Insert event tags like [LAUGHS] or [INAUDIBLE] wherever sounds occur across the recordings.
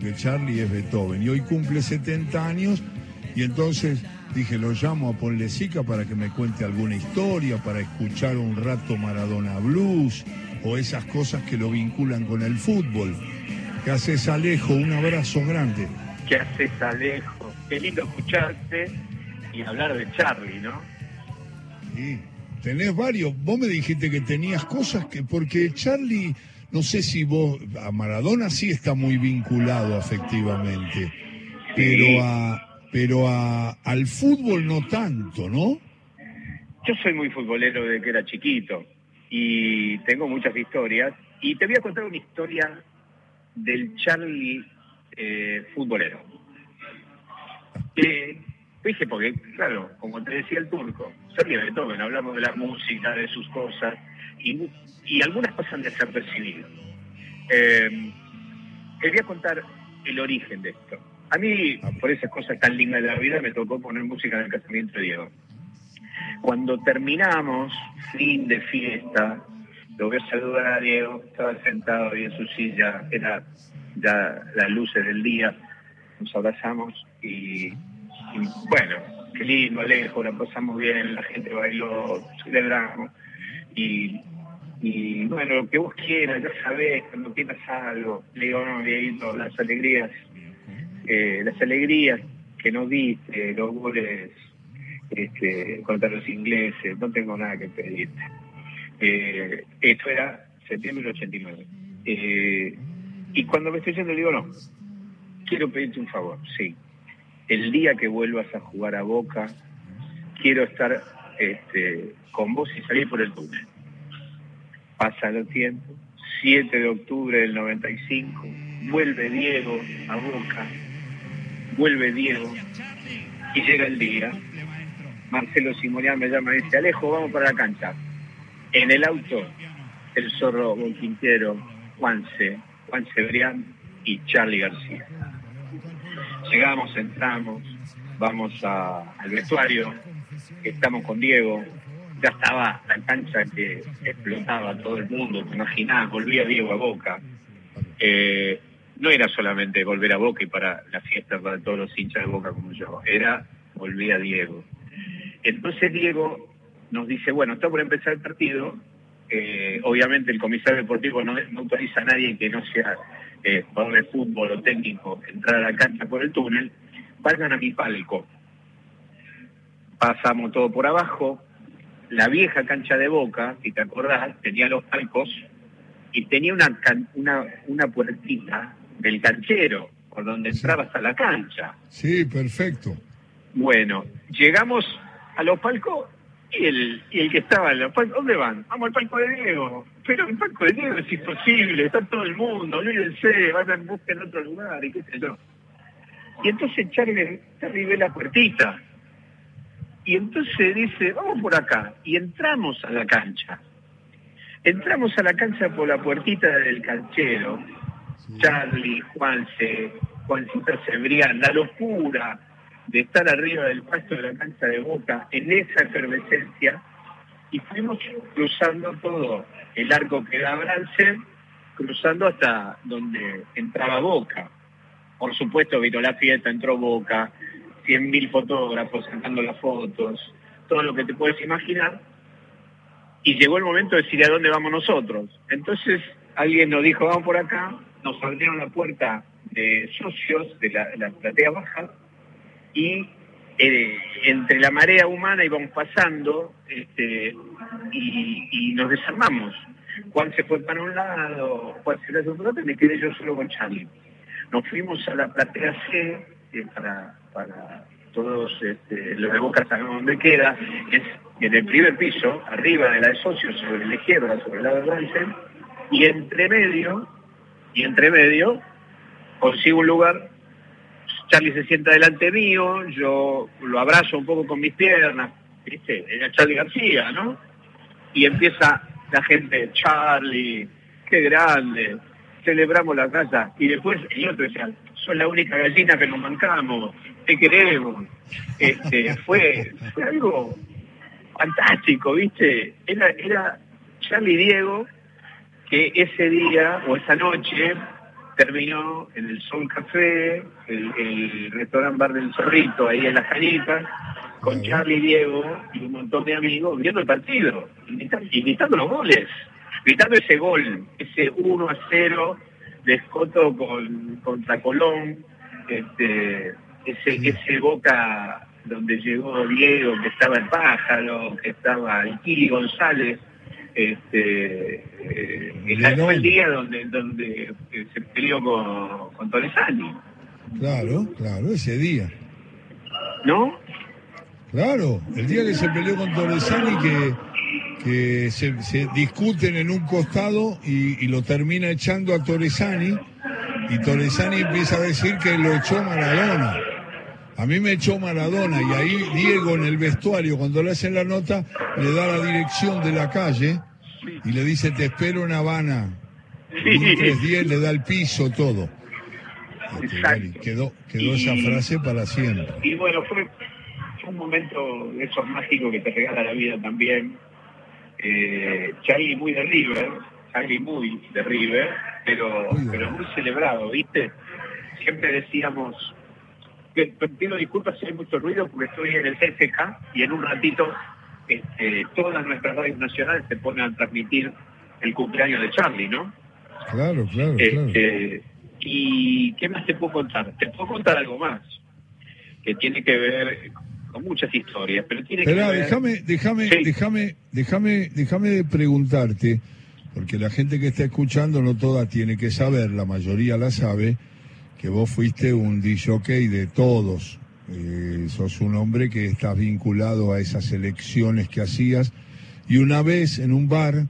porque Charlie es Beethoven y hoy cumple 70 años y entonces dije, lo llamo a Ponlecica para que me cuente alguna historia, para escuchar un rato Maradona Blues o esas cosas que lo vinculan con el fútbol. ¿Qué haces Alejo? Un abrazo grande. ¿Qué haces Alejo? Qué lindo escucharte y hablar de Charlie, ¿no? Sí, tenés varios. Vos me dijiste que tenías cosas que, porque Charlie, no sé si vos, a Maradona sí está muy vinculado afectivamente, pero a pero a, al fútbol no tanto, ¿no? Yo soy muy futbolero desde que era chiquito y tengo muchas historias. Y te voy a contar una historia del Charlie eh, futbolero. Eh, dije, porque, claro, como te decía el turco, Charlie Beethoven, hablamos de la música, de sus cosas, y, y algunas pasan desapercibidas. Eh, te voy a contar el origen de esto. A mí, por esas cosas tan lindas de la vida, me tocó poner música en el casamiento de Diego. Cuando terminamos, fin de fiesta, lo voy a saludar a Diego, estaba sentado ahí en su silla, era ya las luces del día, nos abrazamos y, bueno, qué lindo, Alejo, la pasamos bien, la gente bailó, celebramos y, bueno, lo que vos quieras, ya sabés, cuando quieras algo, le digo, no, Dieguito, las alegrías eh, las alegrías que no diste, los goles este, contra los ingleses, no tengo nada que pedirte. Eh, esto era septiembre del 89. Eh, y cuando me estoy yendo, digo, no, quiero pedirte un favor, sí. El día que vuelvas a jugar a Boca, quiero estar este, con vos y salir por el túnel. Pasa el tiempo, 7 de octubre del 95, vuelve Diego a Boca, vuelve Diego y llega el día. Marcelo Simonian me llama y dice, Alejo, vamos para la cancha. En el auto, el zorro Bon Quintero, Juanse, Juan Cebrián y Charlie García. Llegamos, entramos, vamos al vestuario, estamos con Diego, ya estaba la cancha que explotaba todo el mundo, te imaginás, volvía Diego a Boca. Eh, no era solamente volver a Boca y para la fiesta para todos los hinchas de Boca como yo, era volver a Diego. Entonces Diego nos dice, bueno, está por empezar el partido, eh, obviamente el comisario deportivo no, autoriza a nadie que no sea eh, jugador de fútbol o técnico entrar a la cancha por el túnel, vayan a mi palco. Pasamos todo por abajo, la vieja cancha de Boca, si te acordás, tenía los palcos y tenía una, una, una puertita del canchero, por donde entrabas a la cancha. Sí, perfecto. Bueno, llegamos a los palcos y el, y el que estaba en los palcos, ¿dónde van? Vamos al palco de Diego. Pero el palco de Diego es imposible, está todo el mundo, olvídense, vayan, busquen otro lugar y qué sé yo. Y entonces Charlie, Charlie ve la puertita. Y entonces dice, vamos por acá. Y entramos a la cancha. Entramos a la cancha por la puertita del canchero Charlie, Juanse, Juancito Cebrián, la locura de estar arriba del pasto de la cancha de Boca en esa efervescencia y fuimos cruzando todo el arco que da Brance, cruzando hasta donde entraba Boca. Por supuesto, vino la fiesta, entró Boca, 100.000 fotógrafos sacando las fotos, todo lo que te puedes imaginar. Y llegó el momento de decir a dónde vamos nosotros. Entonces alguien nos dijo, vamos por acá, nos abrieron la puerta de socios de la, platea baja y eh, entre la marea humana íbamos pasando este, y, nos desarmamos. Juan se fue para un lado, Juan se fue para otro, y me quedé yo solo con Charlie. Nos fuimos a la platea C para, todos este, los de Boca sabemos dónde queda, es en el primer piso, arriba de la de socios, sobre la izquierda, sobre el lado de y entre medio y entre medio consigo un lugar, Charlie se sienta delante mío, yo lo abrazo un poco con mis piernas, ¿viste? Era Charlie García, ¿no? Y empieza la gente, Charlie, qué grande, celebramos la casa. Y después el otro decía, son la única gallina que nos mancamos, te queremos. Este, [LAUGHS] fue, fue algo fantástico, ¿viste? Era, era Charlie Diego que ese día o esa noche terminó en el Sol Café, el, restaurante Bar del Zorrito, ahí en las canitas, con Charlie Diego y un montón de amigos viendo el partido, invitando los goles, gritando ese gol, ese 1 a 0 de Escoto con, contra Colón, este, ese, ese Boca donde llegó Diego, que estaba el Pájaro, que estaba el Kili González, este, eh, fue el día donde, donde eh, se peleó con, con Torresani. Claro, claro, ese día. ¿No? Claro, el día que se peleó con Torresani que, que se, se discuten en un costado y, y, lo termina echando a Torresani y Torresani empieza a decir que lo echó Maradona. A mí me echó Maradona y ahí Diego en el vestuario, cuando le hacen la nota, le da la dirección de la calle y le dice, te espero en Habana. Y 310 le da el piso, todo. Este, quedó quedó esa frase para siempre. Y bueno, fue, un momento de esos mágicos que te regala la vida también. Eh, Charlie muy de River, Charlie muy de River, pero pero muy celebrado, ¿viste? Siempre decíamos, pido disculpas si hay mucho ruido porque estoy en el CFK y en un ratito este, todas nuestras radios nacionales se ponen a transmitir el cumpleaños de Charlie, ¿no? Claro, claro, este, ¿Y qué más te puedo contar? Te puedo contar algo más que tiene que ver con muchas historias, pero tiene que ver... déjame, déjame, déjame, déjame, déjame preguntarte, porque la gente que está escuchando no toda tiene que saber, la mayoría la sabe que vos fuiste un DJ de todos. Eh, sos un hombre que estás vinculado a esas elecciones que hacías. Y una vez en un bar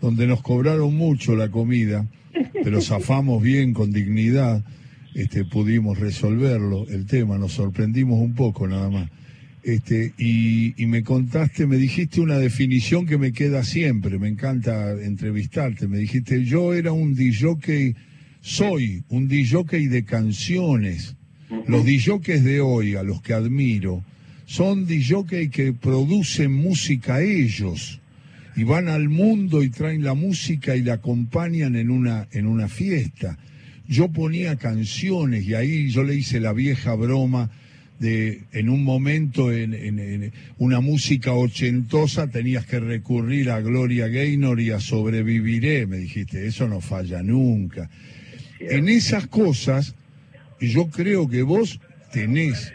donde nos cobraron mucho la comida, pero zafamos bien con dignidad, este, pudimos resolverlo, el tema, nos sorprendimos un poco nada más. Este, y, y, me contaste, me dijiste una definición que me queda siempre, me encanta entrevistarte, me dijiste, yo era un DJ soy un DJ de canciones. Los DJs de hoy, a los que admiro, son DJ que producen música ellos y van al mundo y traen la música y la acompañan en una, en una fiesta. Yo ponía canciones y ahí yo le hice la vieja broma de en un momento en, en, una música ochentosa tenías que recurrir a Gloria Gaynor y a Sobreviviré, me dijiste, eso no falla nunca. En esas cosas, yo creo que vos tenés,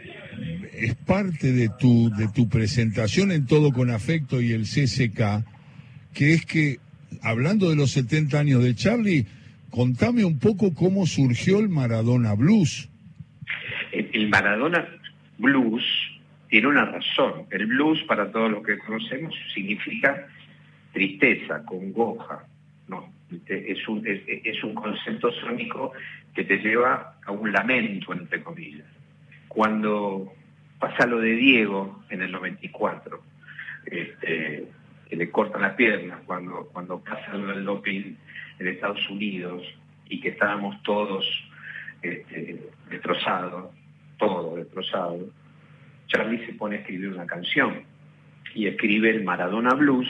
es parte de tu, de tu presentación en todo con afecto y el CCK, que es que, hablando de los 70 años de Charlie, contame un poco cómo surgió el Maradona Blues. El Maradona Blues tiene una razón. El blues, para todos los que conocemos, significa tristeza, congoja, ¿no? es un, es, un concepto sónico que te lleva a un lamento, entre comillas. Cuando pasa lo de Diego en el 94, este, que le cortan las piernas, cuando, cuando pasa lo del doping en Estados Unidos y que estábamos todos este, destrozados, todo destrozado, Charlie se pone a escribir una canción y escribe el Maradona Blues,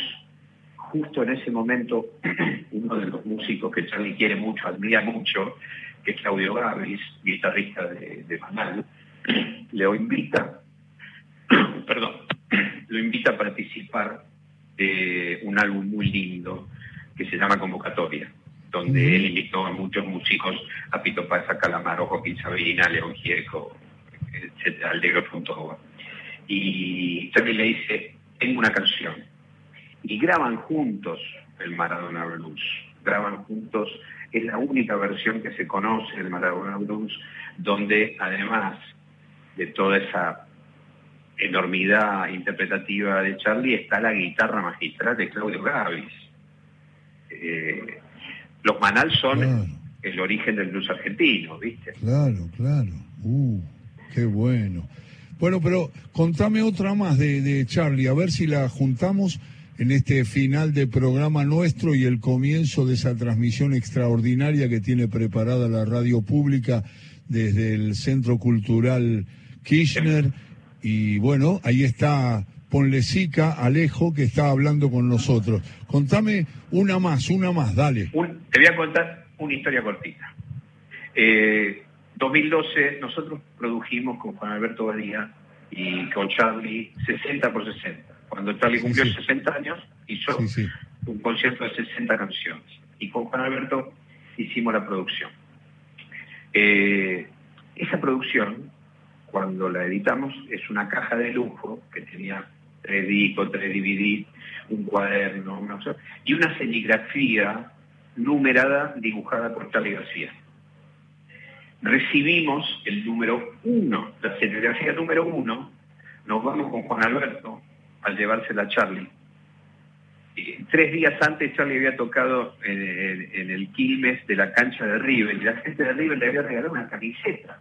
justo en ese momento [CLEARS THROAT] uno de los músicos que Charlie quiere mucho, admira mucho, que es Claudio Gavis, guitarrista de, de Manal, le [CLEARS THROAT] invita, [CLEARS THROAT] perdón, lo invita a participar de un álbum muy lindo que se llama Convocatoria, donde él invitó a muchos músicos, a Pito Paz, Calamaro, Joaquín Sabina, León Gieco, Fontova. Y Charlie le dice, tengo una canción, y graban juntos el Maradona Blues. Graban juntos, es la única versión que se conoce del Maradona Blues, donde además de toda esa enormidad interpretativa de Charlie está la guitarra magistral de Claudio Gavis. Eh, los Manal son el origen del blues argentino, ¿viste? Claro, claro. Uh, qué bueno. Bueno, pero contame otra más de, de Charlie, a ver si la juntamos en este final de programa nuestro y el comienzo de esa transmisión extraordinaria que tiene preparada la radio pública desde el Centro Cultural Kirchner. Y bueno, ahí está Ponlecica, Alejo, que está hablando con nosotros. Contame una más, una más, dale. te voy a contar una historia cortita. 2012 nosotros produjimos con Juan Alberto Badía y con Charlie 60 por 60. Cuando Charlie cumplió 60 años, hizo un concierto de 60 canciones. Y con Juan Alberto hicimos la producción. Eh, esa producción, cuando la editamos, es una caja de lujo que tenía tres discos, tres DVD, un cuaderno, y una serigrafía numerada dibujada por Charlie García. Recibimos el número uno, la serigrafía número uno, nos vamos con Juan Alberto al llevársela a Charlie tres días antes Charlie había tocado en, el Quilmes de la cancha de River y la gente de River le había regalado una camiseta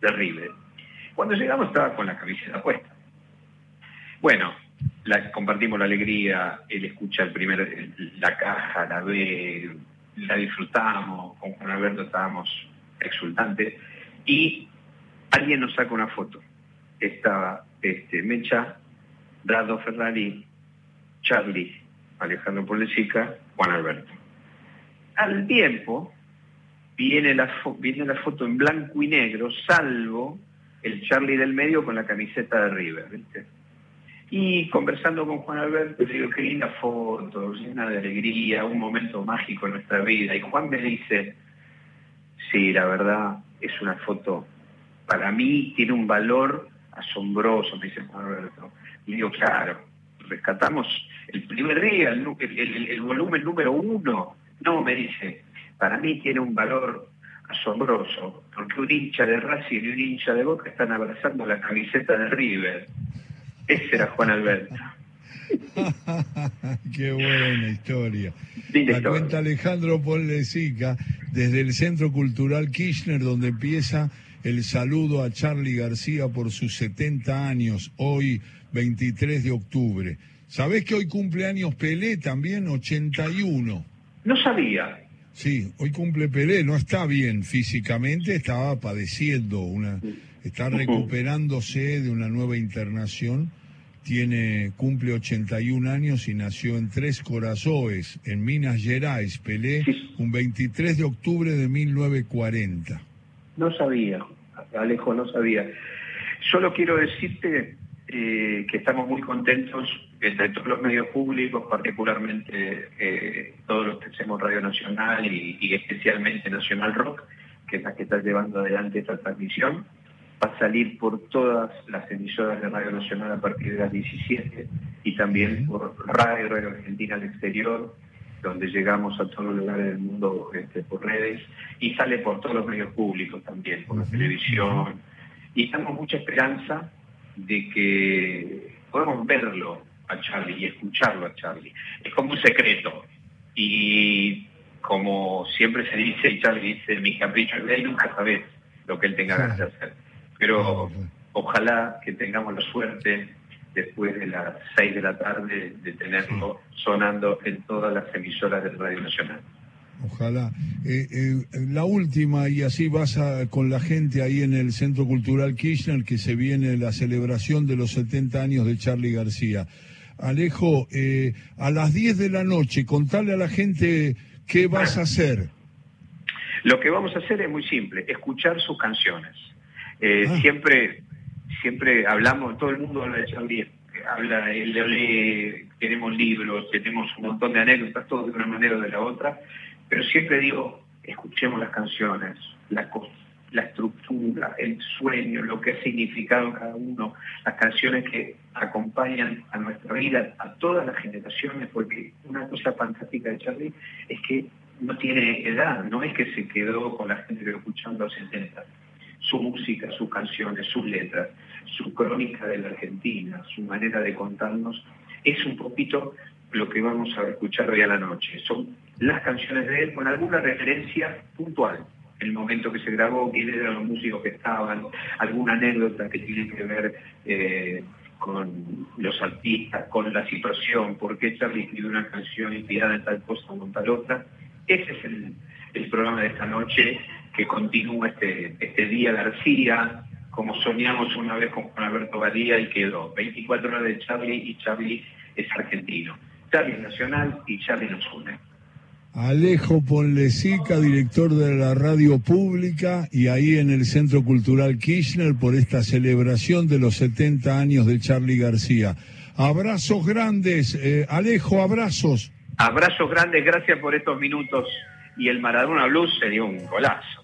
de River. Cuando llegamos estaba con la camiseta puesta. Bueno, compartimos la alegría, él escucha el primer, la caja, la ve, la disfrutamos, con Juan Alberto estábamos exultantes y alguien nos saca una foto. Estaba este, Mecha, Rado Ferrari, Charlie Alejandro Polesica, Juan Alberto. Al tiempo viene la, viene la foto en blanco y negro, salvo el Charlie del medio con la camiseta de River. Y conversando con Juan Alberto, le digo, qué linda foto, llena de alegría, un momento mágico en nuestra vida. Y Juan me dice, sí, la verdad, es una foto, para mí tiene un valor asombroso, me dice Juan Alberto. Y digo, claro, rescatamos el primer día, el, volumen número uno. No, me dice, para mí tiene un valor asombroso, porque un hincha de Racing y un hincha de Boca están abrazando la camiseta de River. Ese era Juan Alberto. [LAUGHS] Qué buena historia. La cuenta Alejandro Pollesica desde el Centro Cultural Kirchner, donde empieza el saludo a Charlie García por sus 70 años, hoy 23 de octubre. ¿Sabés que hoy cumple años Pelé también, 81? No sabía. Sí, hoy cumple Pelé, no está bien físicamente, estaba padeciendo, una, está recuperándose de una nueva internación, tiene, cumple 81 años y nació en Tres Corazones, en Minas Gerais, Pelé, un 23 de octubre de 1940. No sabía, Alejo, no sabía. Solo quiero decirte eh, que estamos muy contentos entre todos los medios públicos, particularmente eh, todos los que hacemos Radio Nacional y, especialmente Nacional Rock, que es la que está llevando adelante esta transmisión. Va a salir por todas las emisoras de Radio Nacional a partir de las 17 y también por Radio, Radio Argentina al exterior, donde llegamos a todos los lugares del mundo este, por redes y sale por todos los medios públicos también, por la televisión. Y estamos mucha esperanza de que podemos verlo a Charlie y escucharlo a Charlie. Es como un secreto. Y como siempre se dice, y Charlie dice, mi capricho nunca sabes lo que él tenga ganas de [LAUGHS] hacer. Pero ojalá que tengamos la suerte después de las seis de la tarde de tenerlo sonando en todas las emisoras de Radio Nacional. Ojalá. Eh, eh, la última, y así vas con la gente ahí en el Centro Cultural Kirchner, que se viene la celebración de los 70 años de Charlie García. Alejo, eh, a las 10 de la noche, contale a la gente qué vas a hacer. Lo que vamos a hacer es muy simple, escuchar sus canciones. Ah. Siempre siempre hablamos, todo el mundo habla de Charlie, habla, lee, tenemos libros, tenemos un montón de anécdotas, todo de una manera o de la otra, pero siempre digo, escuchemos las canciones, la, la estructura, el sueño, lo que ha significado cada uno, las canciones que acompañan a nuestra vida, a todas las generaciones, porque una cosa fantástica de Charlie es que no tiene edad, no es que se quedó con la gente que lo escuchó los 70. Su música, sus canciones, sus letras, su crónica de la Argentina, su manera de contarnos, es un poquito lo que vamos a escuchar hoy a la noche. Son las canciones de él con alguna referencia puntual. El momento que se grabó, quiénes eran los músicos que estaban, alguna anécdota que tiene que ver eh, con los artistas, con la situación, por qué Charlie escribió una canción inspirada en tal cosa o en tal otra. Ese es el, programa de esta noche que continúa este, este día García, como soñamos una vez con Juan Alberto Badía y quedó 24 horas de Charlie y Charlie es argentino. Charlie es nacional y Charlie nos une. Alejo Ponlesica, director de la radio pública, y ahí en el Centro Cultural Kirchner por esta celebración de los 70 años de Charlie García. Abrazos grandes, eh, Alejo, abrazos. Abrazos grandes, gracias por estos minutos. Y el Maradona Blues se dio un golazo.